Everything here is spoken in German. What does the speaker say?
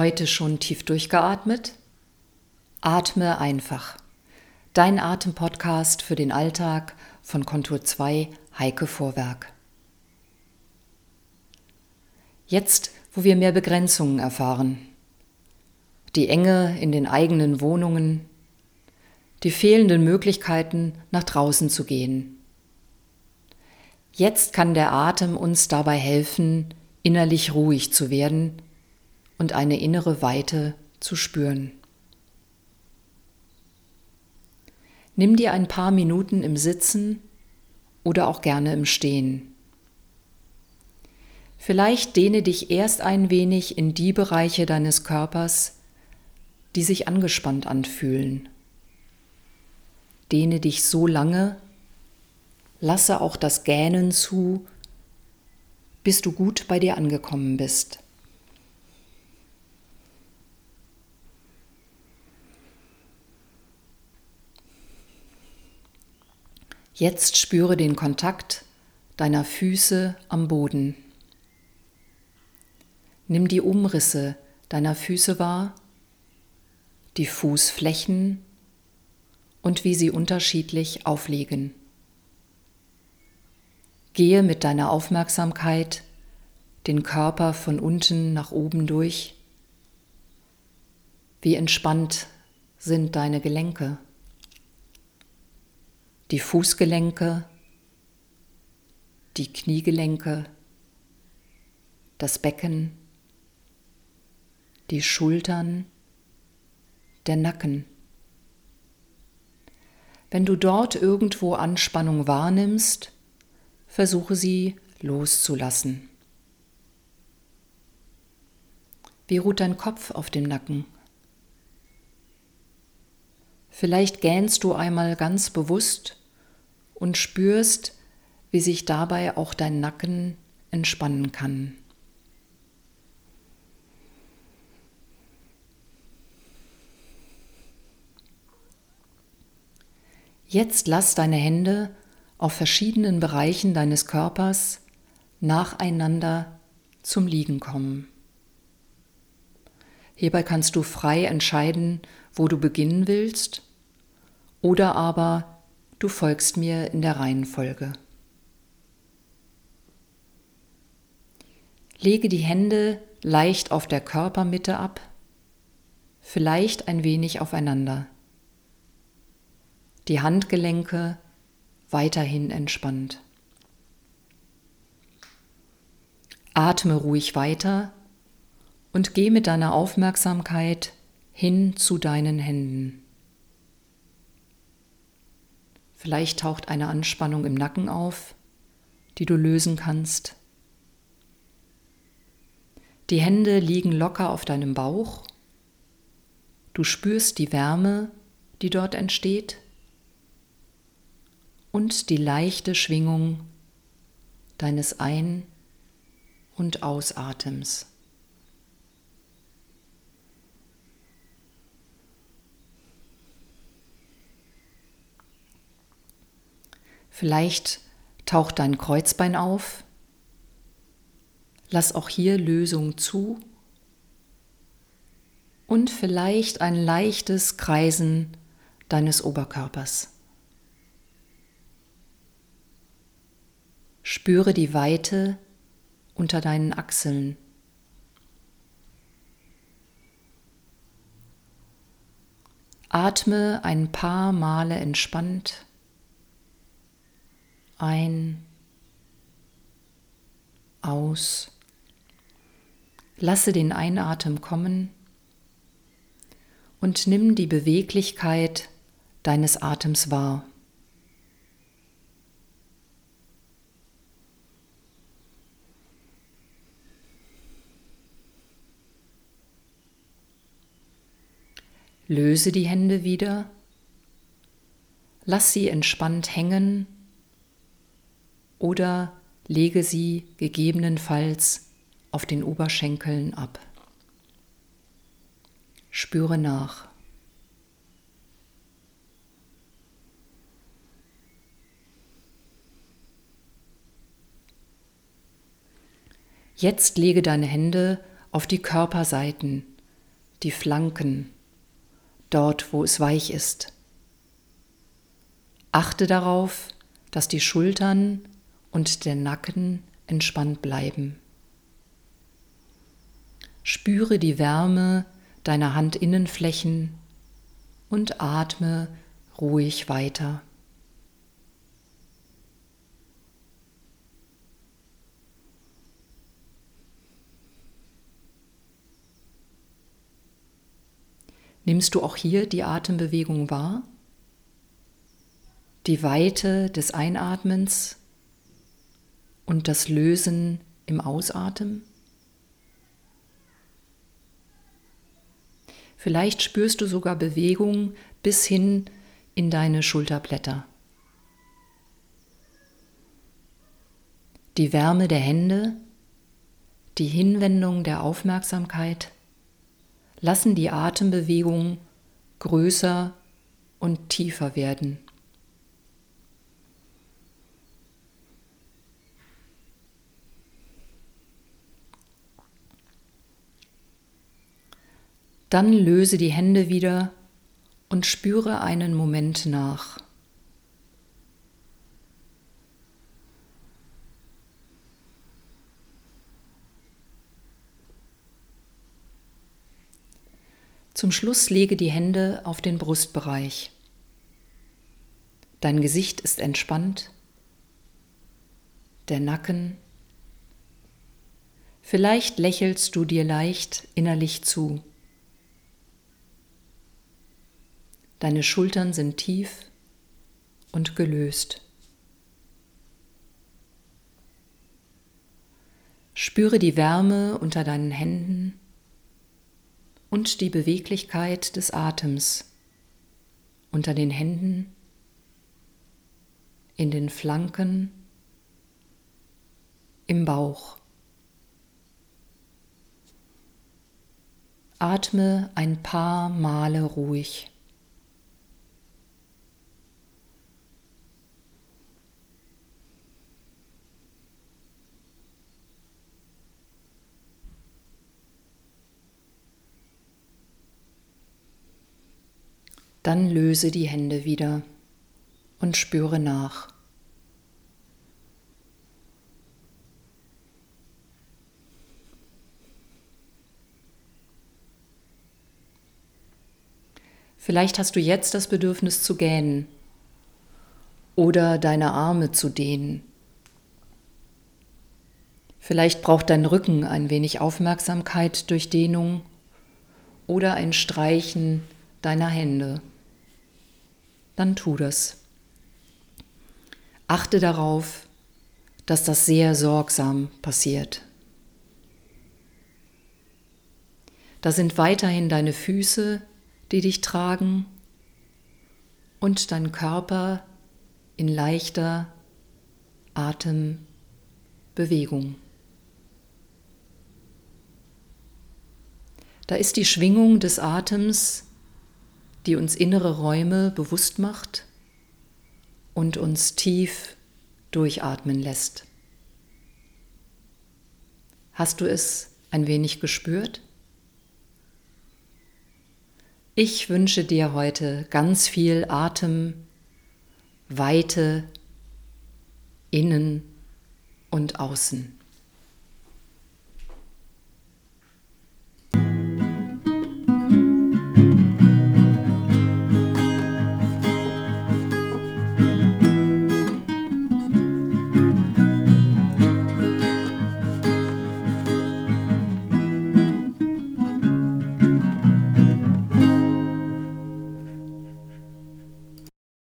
Heute schon tief durchgeatmet? Atme einfach. Dein Atempodcast für den Alltag von Kontur 2 Heike Vorwerk. Jetzt, wo wir mehr Begrenzungen erfahren, die Enge in den eigenen Wohnungen, die fehlenden Möglichkeiten, nach draußen zu gehen. Jetzt kann der Atem uns dabei helfen, innerlich ruhig zu werden und eine innere Weite zu spüren. Nimm dir ein paar Minuten im Sitzen oder auch gerne im Stehen. Vielleicht dehne dich erst ein wenig in die Bereiche deines Körpers, die sich angespannt anfühlen. Dehne dich so lange, lasse auch das Gähnen zu, bis du gut bei dir angekommen bist. Jetzt spüre den Kontakt deiner Füße am Boden. Nimm die Umrisse deiner Füße wahr, die Fußflächen und wie sie unterschiedlich aufliegen. Gehe mit deiner Aufmerksamkeit den Körper von unten nach oben durch. Wie entspannt sind deine Gelenke? Die Fußgelenke, die Kniegelenke, das Becken, die Schultern, der Nacken. Wenn du dort irgendwo Anspannung wahrnimmst, versuche sie loszulassen. Wie ruht dein Kopf auf dem Nacken? Vielleicht gähnst du einmal ganz bewusst und spürst, wie sich dabei auch dein Nacken entspannen kann. Jetzt lass deine Hände auf verschiedenen Bereichen deines Körpers nacheinander zum Liegen kommen. Hierbei kannst du frei entscheiden, wo du beginnen willst, oder aber du folgst mir in der Reihenfolge. Lege die Hände leicht auf der Körpermitte ab, vielleicht ein wenig aufeinander. Die Handgelenke weiterhin entspannt. Atme ruhig weiter und geh mit deiner Aufmerksamkeit hin zu deinen Händen. Vielleicht taucht eine Anspannung im Nacken auf, die du lösen kannst. Die Hände liegen locker auf deinem Bauch. Du spürst die Wärme, die dort entsteht und die leichte Schwingung deines Ein- und Ausatems. Vielleicht taucht dein Kreuzbein auf. Lass auch hier Lösung zu. Und vielleicht ein leichtes Kreisen deines Oberkörpers. Spüre die Weite unter deinen Achseln. Atme ein paar Male entspannt ein, aus. Lasse den Einatmen kommen und nimm die Beweglichkeit deines Atems wahr. Löse die Hände wieder, lass sie entspannt hängen oder lege sie gegebenenfalls auf den Oberschenkeln ab. Spüre nach. Jetzt lege deine Hände auf die Körperseiten die Flanken, dort wo es weich ist. Achte darauf, dass die Schultern und der Nacken entspannt bleiben. Spüre die Wärme deiner Handinnenflächen und atme ruhig weiter. Nimmst du auch hier die Atembewegung wahr? Die Weite des Einatmens und das Lösen im Ausatmen? Vielleicht spürst du sogar Bewegung bis hin in deine Schulterblätter. Die Wärme der Hände, die Hinwendung der Aufmerksamkeit lassen die Atembewegung größer und tiefer werden. Dann löse die Hände wieder und spüre einen Moment nach. Zum Schluss lege die Hände auf den Brustbereich. Dein Gesicht ist entspannt, der Nacken. Vielleicht lächelst du dir leicht innerlich zu. Deine Schultern sind tief und gelöst. Spüre die Wärme unter deinen Händen und die Beweglichkeit des Atems unter den Händen, in den Flanken, im Bauch. Atme ein paar Male ruhig. Dann löse die Hände wieder und spüre nach. Vielleicht hast du jetzt das Bedürfnis zu gähnen oder deine Arme zu dehnen. Vielleicht braucht dein Rücken ein wenig Aufmerksamkeit durch Dehnung oder ein Streichen deiner Hände dann tu das. Achte darauf, dass das sehr sorgsam passiert. Da sind weiterhin deine Füße, die dich tragen und dein Körper in leichter Atembewegung. Da ist die Schwingung des Atems die uns innere Räume bewusst macht und uns tief durchatmen lässt. Hast du es ein wenig gespürt? Ich wünsche dir heute ganz viel Atem, Weite, innen und außen.